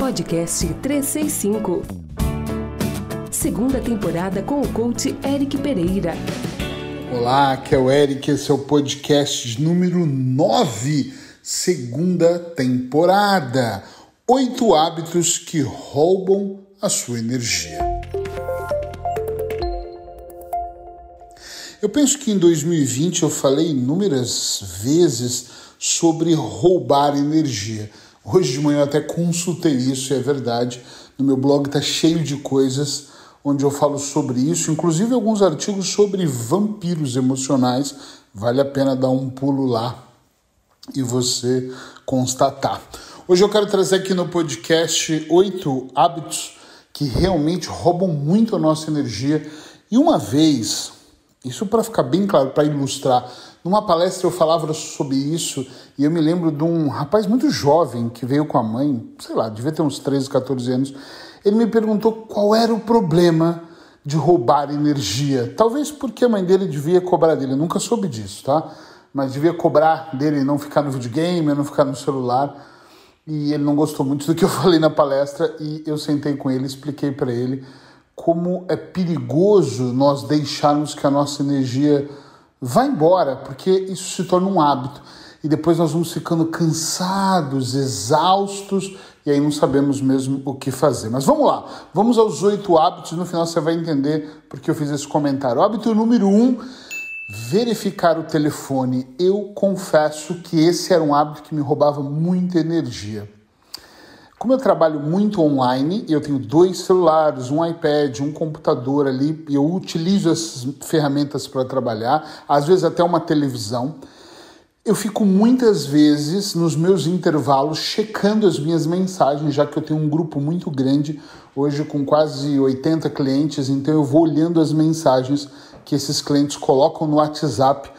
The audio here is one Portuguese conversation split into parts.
Podcast 365. Segunda temporada com o coach Eric Pereira. Olá, aqui é o Eric, esse é o podcast número 9, segunda temporada. Oito hábitos que roubam a sua energia. Eu penso que em 2020 eu falei inúmeras vezes sobre roubar energia. Hoje de manhã eu até consultei isso, e é verdade. No meu blog está cheio de coisas onde eu falo sobre isso, inclusive alguns artigos sobre vampiros emocionais. Vale a pena dar um pulo lá e você constatar. Hoje eu quero trazer aqui no podcast oito hábitos que realmente roubam muito a nossa energia. E uma vez, isso para ficar bem claro, para ilustrar, numa palestra eu falava sobre isso e eu me lembro de um rapaz muito jovem que veio com a mãe, sei lá, devia ter uns 13, 14 anos. Ele me perguntou qual era o problema de roubar energia. Talvez porque a mãe dele devia cobrar dele, eu nunca soube disso, tá? Mas devia cobrar dele não ficar no videogame, não ficar no celular. E ele não gostou muito do que eu falei na palestra e eu sentei com ele, expliquei para ele como é perigoso nós deixarmos que a nossa energia vá embora, porque isso se torna um hábito. E depois nós vamos ficando cansados, exaustos, e aí não sabemos mesmo o que fazer. Mas vamos lá, vamos aos oito hábitos, no final você vai entender porque eu fiz esse comentário. hábito número um, verificar o telefone. Eu confesso que esse era um hábito que me roubava muita energia. Como eu trabalho muito online, eu tenho dois celulares, um iPad, um computador ali, eu utilizo essas ferramentas para trabalhar, às vezes até uma televisão. Eu fico muitas vezes nos meus intervalos checando as minhas mensagens, já que eu tenho um grupo muito grande, hoje com quase 80 clientes, então eu vou olhando as mensagens que esses clientes colocam no WhatsApp.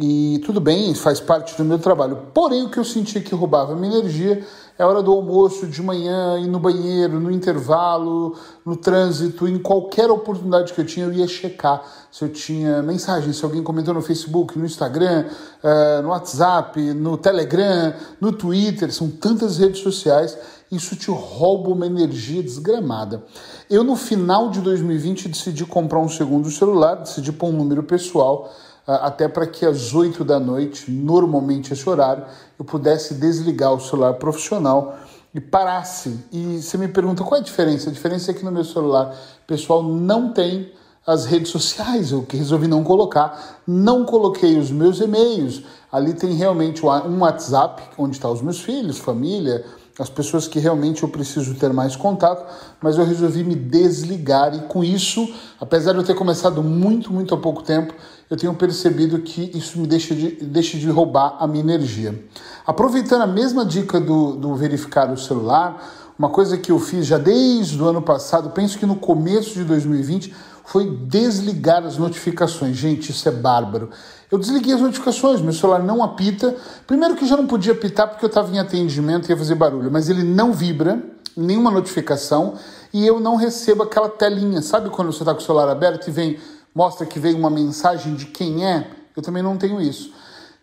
E tudo bem, faz parte do meu trabalho. Porém, o que eu senti que roubava minha energia é hora do almoço, de manhã, ir no banheiro, no intervalo, no trânsito, em qualquer oportunidade que eu tinha, eu ia checar se eu tinha mensagem, se alguém comentou no Facebook, no Instagram, uh, no WhatsApp, no Telegram, no Twitter, são tantas redes sociais, isso te rouba uma energia desgramada. Eu, no final de 2020, decidi comprar um segundo celular, decidi pôr um número pessoal até para que às 8 da noite, normalmente esse horário, eu pudesse desligar o celular profissional e parasse. E você me pergunta qual é a diferença? A diferença é que no meu celular pessoal não tem as redes sociais, eu resolvi não colocar. Não coloquei os meus e-mails. Ali tem realmente um WhatsApp, onde estão os meus filhos, família, as pessoas que realmente eu preciso ter mais contato, mas eu resolvi me desligar e com isso, apesar de eu ter começado muito, muito há pouco tempo, eu tenho percebido que isso me deixa de, deixa de roubar a minha energia. Aproveitando a mesma dica do, do verificar o celular, uma coisa que eu fiz já desde o ano passado, penso que no começo de 2020, foi desligar as notificações. Gente, isso é bárbaro. Eu desliguei as notificações, meu celular não apita. Primeiro que já não podia apitar porque eu estava em atendimento e ia fazer barulho, mas ele não vibra, nenhuma notificação, e eu não recebo aquela telinha. Sabe quando você está com o celular aberto e vem mostra que veio uma mensagem de quem é, eu também não tenho isso.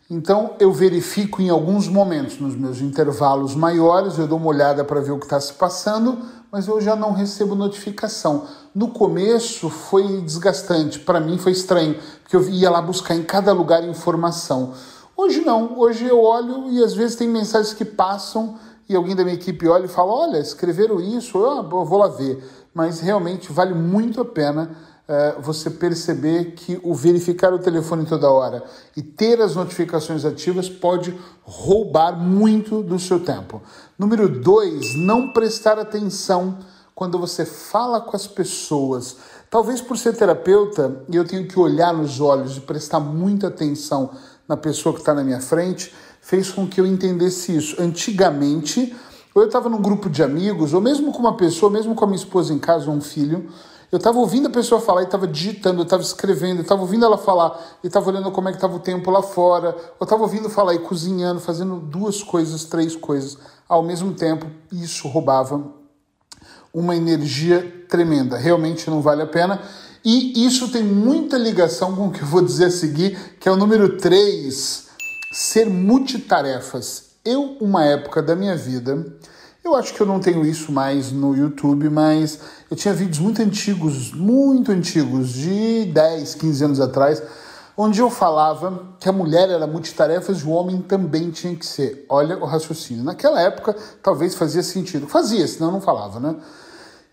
Então eu verifico em alguns momentos, nos meus intervalos maiores, eu dou uma olhada para ver o que está se passando, mas eu já não recebo notificação. No começo foi desgastante, para mim foi estranho, porque eu ia lá buscar em cada lugar informação. Hoje não, hoje eu olho e às vezes tem mensagens que passam e alguém da minha equipe olha e fala: Olha, escreveram isso, eu vou lá ver. Mas realmente vale muito a pena você perceber que o verificar o telefone toda hora e ter as notificações ativas pode roubar muito do seu tempo. Número dois, não prestar atenção quando você fala com as pessoas. Talvez por ser terapeuta e eu tenho que olhar nos olhos e prestar muita atenção na pessoa que está na minha frente, fez com que eu entendesse isso. Antigamente, ou eu estava num grupo de amigos, ou mesmo com uma pessoa, mesmo com a minha esposa em casa ou um filho, eu estava ouvindo a pessoa falar e estava digitando, eu estava escrevendo, eu estava ouvindo ela falar e estava olhando como é que estava o tempo lá fora, eu estava ouvindo falar e cozinhando, fazendo duas coisas, três coisas ao mesmo tempo. Isso roubava uma energia tremenda. Realmente não vale a pena. E isso tem muita ligação com o que eu vou dizer a seguir, que é o número 3, ser multitarefas. Eu, uma época da minha vida, Eu acho que eu não tenho isso mais no YouTube, mas eu tinha vídeos muito antigos, muito antigos, de 10, 15 anos atrás, onde eu falava que a mulher era multitarefas e o homem também tinha que ser. Olha o raciocínio. Naquela época, talvez fazia sentido. Fazia, senão eu não falava, né?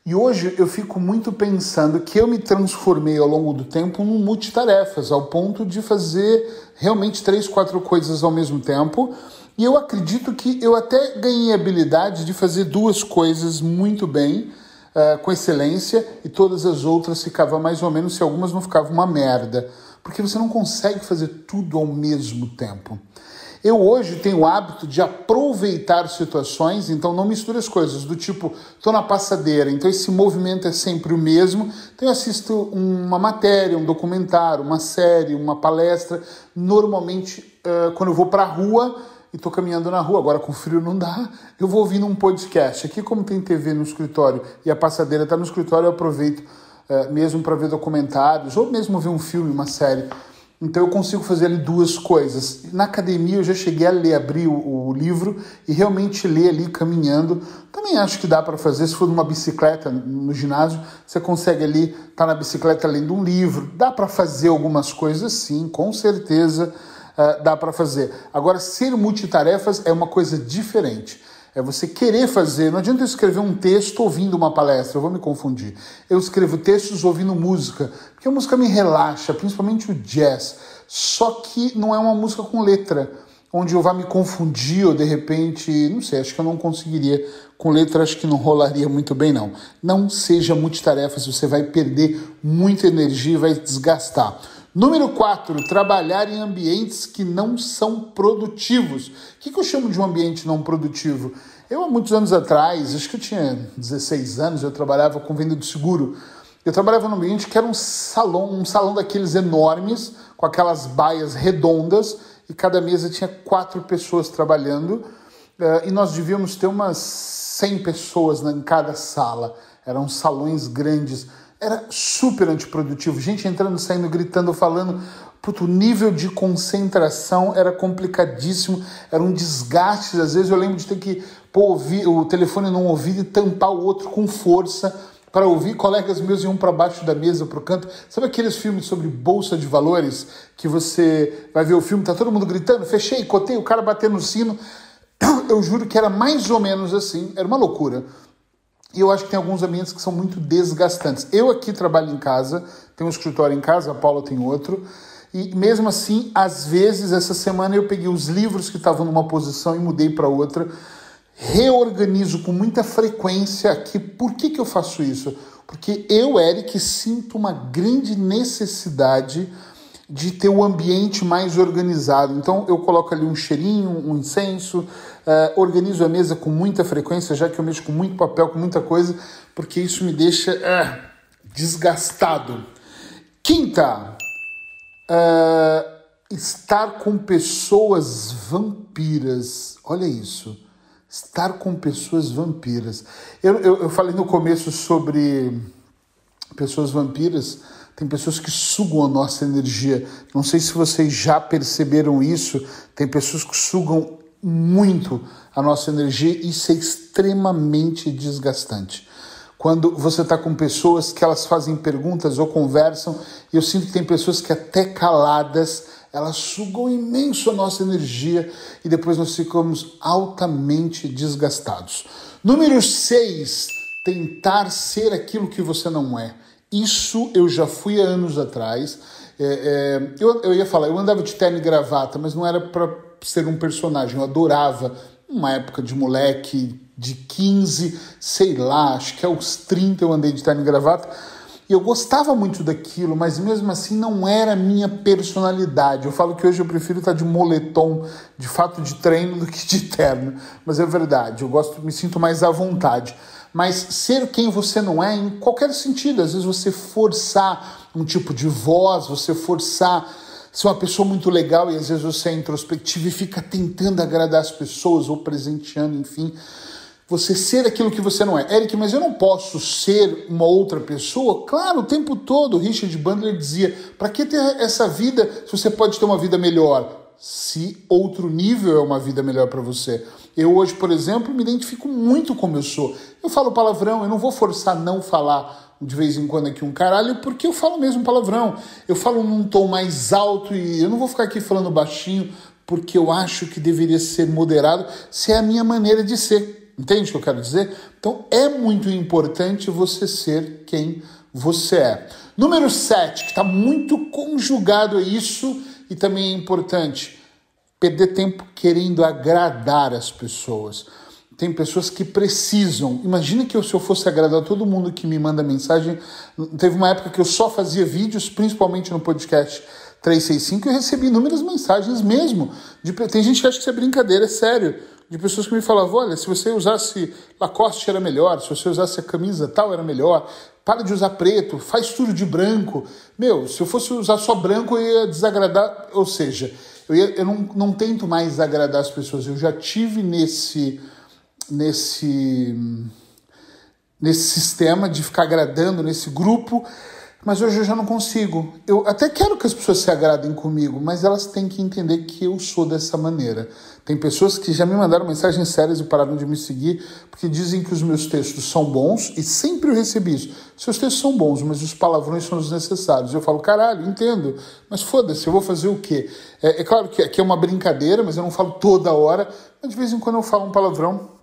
E hoje eu fico muito pensando que eu me transformei ao longo do tempo num multitarefas, ao ponto de fazer realmente três, quatro coisas ao mesmo tempo e eu acredito que eu até ganhei a habilidade de fazer duas coisas muito bem, uh, com excelência, e todas as outras ficavam mais ou menos, se algumas não ficavam uma merda. Porque você não consegue fazer tudo ao mesmo tempo. Eu hoje tenho o hábito de aproveitar situações, então não misturo as coisas, do tipo, estou na passadeira, então esse movimento é sempre o mesmo, então eu assisto uma matéria, um documentário, uma série, uma palestra, normalmente uh, quando eu vou para a rua, e estou caminhando na rua. Agora com frio não dá, eu vou ouvindo um podcast. Aqui, como tem TV no escritório e a passadeira está no escritório, eu aproveito é, mesmo para ver documentários ou mesmo ver um filme, uma série. Então eu consigo fazer ali duas coisas. Na academia eu já cheguei a ler, abrir o, o livro e realmente ler ali caminhando. Também acho que dá para fazer, se for numa bicicleta no ginásio, você consegue ali estar tá na bicicleta lendo um livro. Dá para fazer algumas coisas sim, com certeza uh, dá para fazer. Agora, ser multitarefas é uma coisa diferente. É você querer fazer. Não adianta eu escrever um texto ouvindo uma palestra, eu vou me confundir. Eu escrevo textos ouvindo música, porque a música me relaxa, principalmente o jazz. Só que não é uma música com letra, onde eu vá me confundir ou de repente, não sei, acho que eu não conseguiria. Com letra, acho que não rolaria muito bem, não. Não seja multitarefas, você vai perder muita energia e vai desgastar. Número 4, trabalhar em ambientes que não são produtivos. O que, que eu chamo de um ambiente não produtivo? Eu, há muitos anos atrás, acho que eu tinha 16 anos, eu trabalhava com venda de seguro. Eu trabalhava num ambiente que era um salão, um salão daqueles enormes, com aquelas baias redondas, e cada mesa tinha quatro pessoas trabalhando, eh, e nós devíamos ter umas 100 pessoas em cada sala. Eram salões grandes era super antiprodutivo. Gente entrando, saindo, gritando, falando. Puto, o nível de concentração era complicadíssimo, era um desgaste. Às vezes eu lembro de ter que pôr o telefone num ouvido e tampar o outro com força para ouvir. Colegas meus iam para baixo da mesa, para o canto. Sabe aqueles filmes sobre bolsa de valores que você vai ver o filme, tá todo mundo gritando, fechei, cotei, o cara batendo no sino. Eu juro que era mais ou menos assim, era uma loucura. E eu acho que tem alguns ambientes que são muito desgastantes. Eu aqui trabalho em casa, tenho um escritório em casa, a Paula tem outro. E mesmo assim, às vezes, essa semana eu peguei os livros que estavam numa posição e mudei para outra. Reorganizo com muita frequência aqui. Por que, que eu faço isso? Porque eu, Eric, sinto uma grande necessidade de ter o um ambiente mais organizado. Então eu coloco ali um cheirinho, um incenso, uh, organizo a mesa com muita frequência, já que eu mexo com muito papel, com muita coisa, porque isso me deixa uh, desgastado. Quinta, uh, estar com pessoas vampiras. Olha isso. Estar com pessoas vampiras. Eu, eu, eu falei no começo sobre pessoas vampiras tem pessoas que sugam a nossa energia. Não sei se vocês já perceberam isso. Tem pessoas que sugam muito a nossa energia e isso é extremamente desgastante. Quando você está com pessoas que elas fazem perguntas ou conversam, e eu sinto que tem pessoas que até caladas elas sugam imenso a nossa energia e depois nós ficamos altamente desgastados. Número 6, tentar ser aquilo que você não é. Isso eu já fui há anos atrás. É, é, eu, eu ia falar, eu andava de terno e gravata, mas não era para ser um personagem. Eu adorava, uma época de moleque de 15, sei lá, acho que aos 30 eu andei de terno e gravata. E eu gostava muito daquilo, mas mesmo assim não era minha personalidade. Eu falo que hoje eu prefiro estar de moletom, de fato de treino, do que de terno. Mas é verdade, eu gosto, me sinto mais à vontade mas ser quem você não é em qualquer sentido. Às vezes você forçar um tipo de voz, você forçar ser uma pessoa muito legal e às vezes você é introspectivo e fica tentando agradar as pessoas ou presenteando, enfim. Você ser aquilo que você não é. Eric, mas eu não posso ser uma outra pessoa? Claro, o tempo todo. Richard Bandler dizia: para que ter essa vida se você pode ter uma vida melhor? Se outro nível é uma vida melhor para você. Eu hoje, por exemplo, me identifico muito como eu sou. Eu falo palavrão, eu não vou forçar não falar de vez em quando aqui um caralho, porque eu falo mesmo palavrão. Eu falo num tom mais alto e eu não vou ficar aqui falando baixinho porque eu acho que deveria ser moderado, se é a minha maneira de ser. Entende o que eu quero dizer? Então é muito importante você ser quem você é. Número 7, que está muito conjugado a isso e também é importante, perder tempo querendo agradar as pessoas. Tem pessoas que precisam. Imagina que eu, se eu fosse agradar todo mundo que me manda mensagem. Teve uma época que eu só fazia vídeos, principalmente no podcast 365, e recebi inúmeras mensagens mesmo. De, tem gente que acha que isso é brincadeira, é sério de pessoas que me falavam: olha, se você usasse Lacoste era melhor, se você usasse a camisa tal era melhor, para de usar preto, faz tudo de branco. Meu, se eu fosse usar só branco, eu ia desagradar. Ou seja, eu, ia, eu não, não tento mais agradar as pessoas. Eu já tive nesse. Nesse nesse sistema de ficar agradando nesse grupo, mas hoje eu já não consigo. Eu até quero que as pessoas se agradem comigo, mas elas têm que entender que eu sou dessa maneira. Tem pessoas que já me mandaram mensagens sérias e pararam de me seguir porque dizem que os meus textos são bons e sempre eu recebi isso. Seus textos são bons, mas os palavrões são desnecessários. Eu falo, caralho, entendo, mas foda-se, eu vou fazer o quê? É, é claro que aqui é uma brincadeira, mas eu não falo toda hora, mas de vez em quando eu falo um palavrão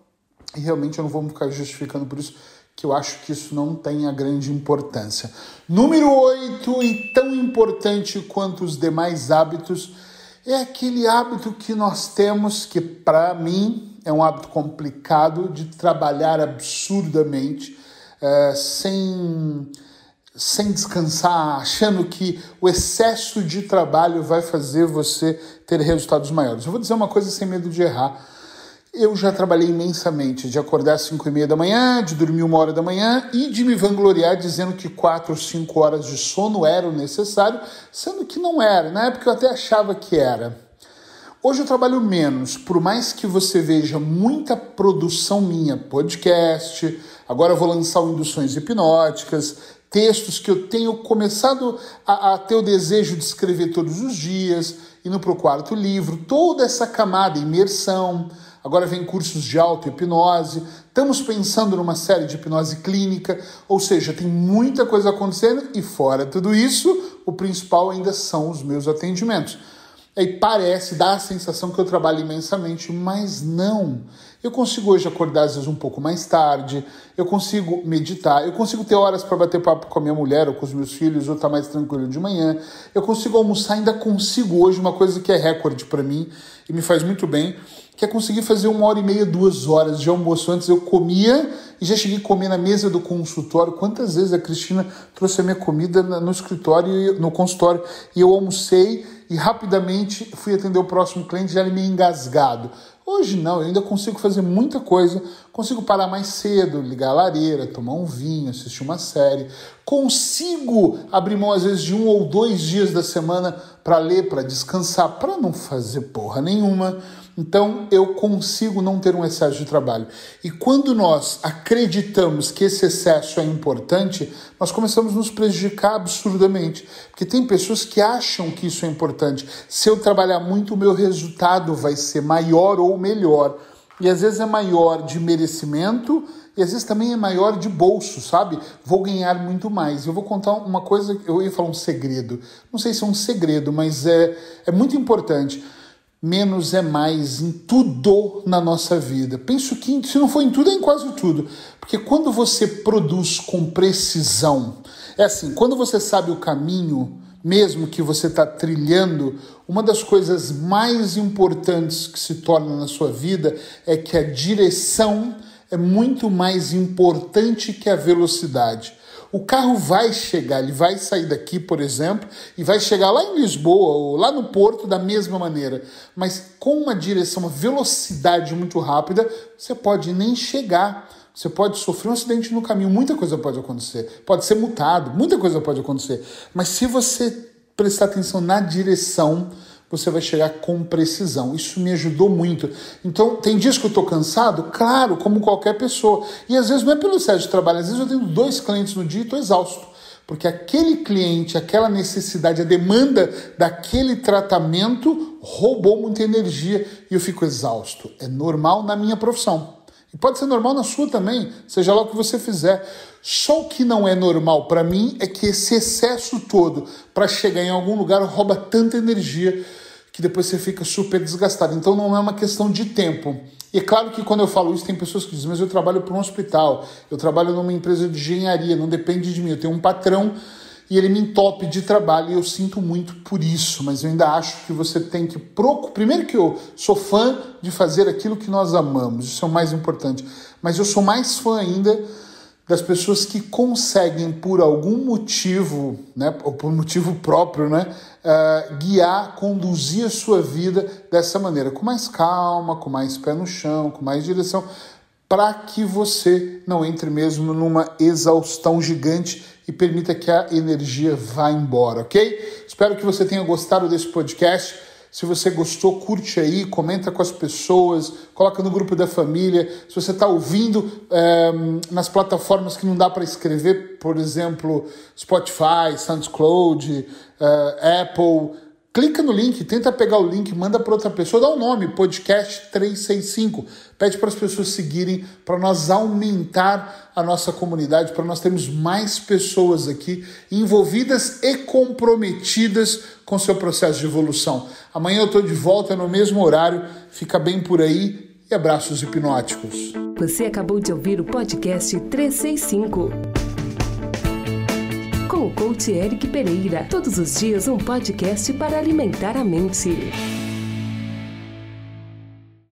e realmente eu não vou ficar justificando por isso que eu acho que isso não tem a grande importância. Número 8, e tão importante quanto os demais hábitos, é aquele hábito que nós temos, que para mim é um hábito complicado, de trabalhar absurdamente, é, sem, sem descansar, achando que o excesso de trabalho vai fazer você ter resultados maiores. Eu vou dizer uma coisa sem medo de errar. Eu já trabalhei imensamente de acordar às 5 e meia da manhã, de dormir uma hora da manhã e de me vangloriar dizendo que 4 ou 5 horas de sono eram necessário, sendo que não era. Na época eu até achava que era. Hoje eu trabalho menos, por mais que você veja muita produção minha, podcast, agora eu vou lançar o Induções Hipnóticas, textos que eu tenho começado a, a ter o desejo de escrever todos os dias, indo para o quarto livro, toda essa camada, imersão agora vem cursos de auto-hipnose, estamos pensando numa série de hipnose clínica, ou seja, tem muita coisa acontecendo e fora tudo isso, o principal ainda são os meus atendimentos. E parece, dá a sensação que eu trabalho imensamente, mas não. Eu consigo hoje acordar às vezes um pouco mais tarde, eu consigo meditar, eu consigo ter horas para bater papo com a minha mulher ou com os meus filhos, ou estar tá mais tranquilo de manhã. Eu consigo almoçar, ainda consigo hoje uma coisa que é recorde para mim e me faz muito bem, que é conseguir fazer uma hora e meia, duas horas de almoço. Antes eu comia e já cheguei a comer na mesa do consultório. Quantas vezes a Cristina trouxe a minha comida no escritório, no consultório, e eu almocei e rapidamente fui atender o próximo cliente já meio engasgado. Hoje não, eu ainda consigo fazer muita coisa, consigo parar mais cedo, ligar a lareira, tomar um vinho, assistir uma série, consigo abrir mão às vezes de um ou dois dias da semana para ler, para descansar, para não fazer porra nenhuma. Então eu consigo não ter um excesso de trabalho. E quando nós acreditamos que esse excesso é importante, nós começamos a nos prejudicar absurdamente. Porque tem pessoas que acham que isso é importante. Se eu trabalhar muito, o meu resultado vai ser maior ou melhor. E às vezes é maior de merecimento e às vezes também é maior de bolso, sabe? Vou ganhar muito mais. Eu vou contar uma coisa, eu ia falar um segredo. Não sei se é um segredo, mas é, é muito importante menos é mais em tudo na nossa vida. Penso que, se não for em tudo, é em quase tudo. Porque quando você produz com precisão, é assim, quando você sabe o caminho, mesmo que você está trilhando, uma das coisas mais importantes que se torna na sua vida é que a direção é muito mais importante que a velocidade. O carro vai chegar, ele vai sair daqui, por exemplo, e vai chegar lá em Lisboa ou lá no porto da mesma maneira, mas com uma direção, uma velocidade muito rápida, você pode nem chegar. Você pode sofrer um acidente no caminho, muita coisa pode acontecer. Pode ser multado, muita coisa pode acontecer. Mas se você prestar atenção na direção, você vai chegar com precisão. Isso me ajudou muito. Então, tem dias que eu estou cansado? Claro, como qualquer pessoa. E às vezes não é pelo excesso de trabalho, às vezes eu tenho dois clientes no dia e estou exausto. porque aquele cliente, aquela necessidade, a demanda daquele tratamento roubou muita energia e eu fico exausto. É normal na minha profissão. E pode ser normal na sua também, seja lá o que você fizer. Só o que não é normal para mim é que esse excesso todo para chegar em algum lugar rouba tanta energia que depois você fica super desgastado. Então não é uma questão de tempo. E é claro que quando eu falo isso, tem pessoas que dizem, mas eu trabalho para um hospital, eu trabalho numa empresa de engenharia, não depende de mim, eu tenho um patrão e ele me entope de trabalho e eu sinto muito por isso, mas eu ainda acho que você tem que procurar. Primeiro que eu sou fã de fazer aquilo que nós amamos, isso é o mais importante, mas eu sou mais fã ainda das pessoas que conseguem, por algum motivo, né, ou por motivo próprio, né, uh, guiar, conduzir a sua vida dessa maneira, com mais calma, com mais pé no chão, com mais direção, para que você não entre mesmo numa exaustão gigante e permita que a energia vá embora, ok? Espero que você tenha gostado desse podcast. Se você gostou, curte aí, comenta com as pessoas, coloca no grupo da família. Se você está ouvindo é, nas plataformas que não dá para escrever, por exemplo, Spotify, SoundCloud, é, Apple, clica no link, tenta pegar o link, manda para outra pessoa, dá o um nome, podcast 365. Pede para as pessoas seguirem, para nós aumentar a nossa comunidade, para nós termos mais pessoas aqui envolvidas e comprometidas com seu processo de evolução. Amanhã eu estou de volta no mesmo horário. Fica bem por aí e abraços hipnóticos. Você acabou de ouvir o podcast 365 com o coach Eric Pereira. Todos os dias um podcast para alimentar a mente.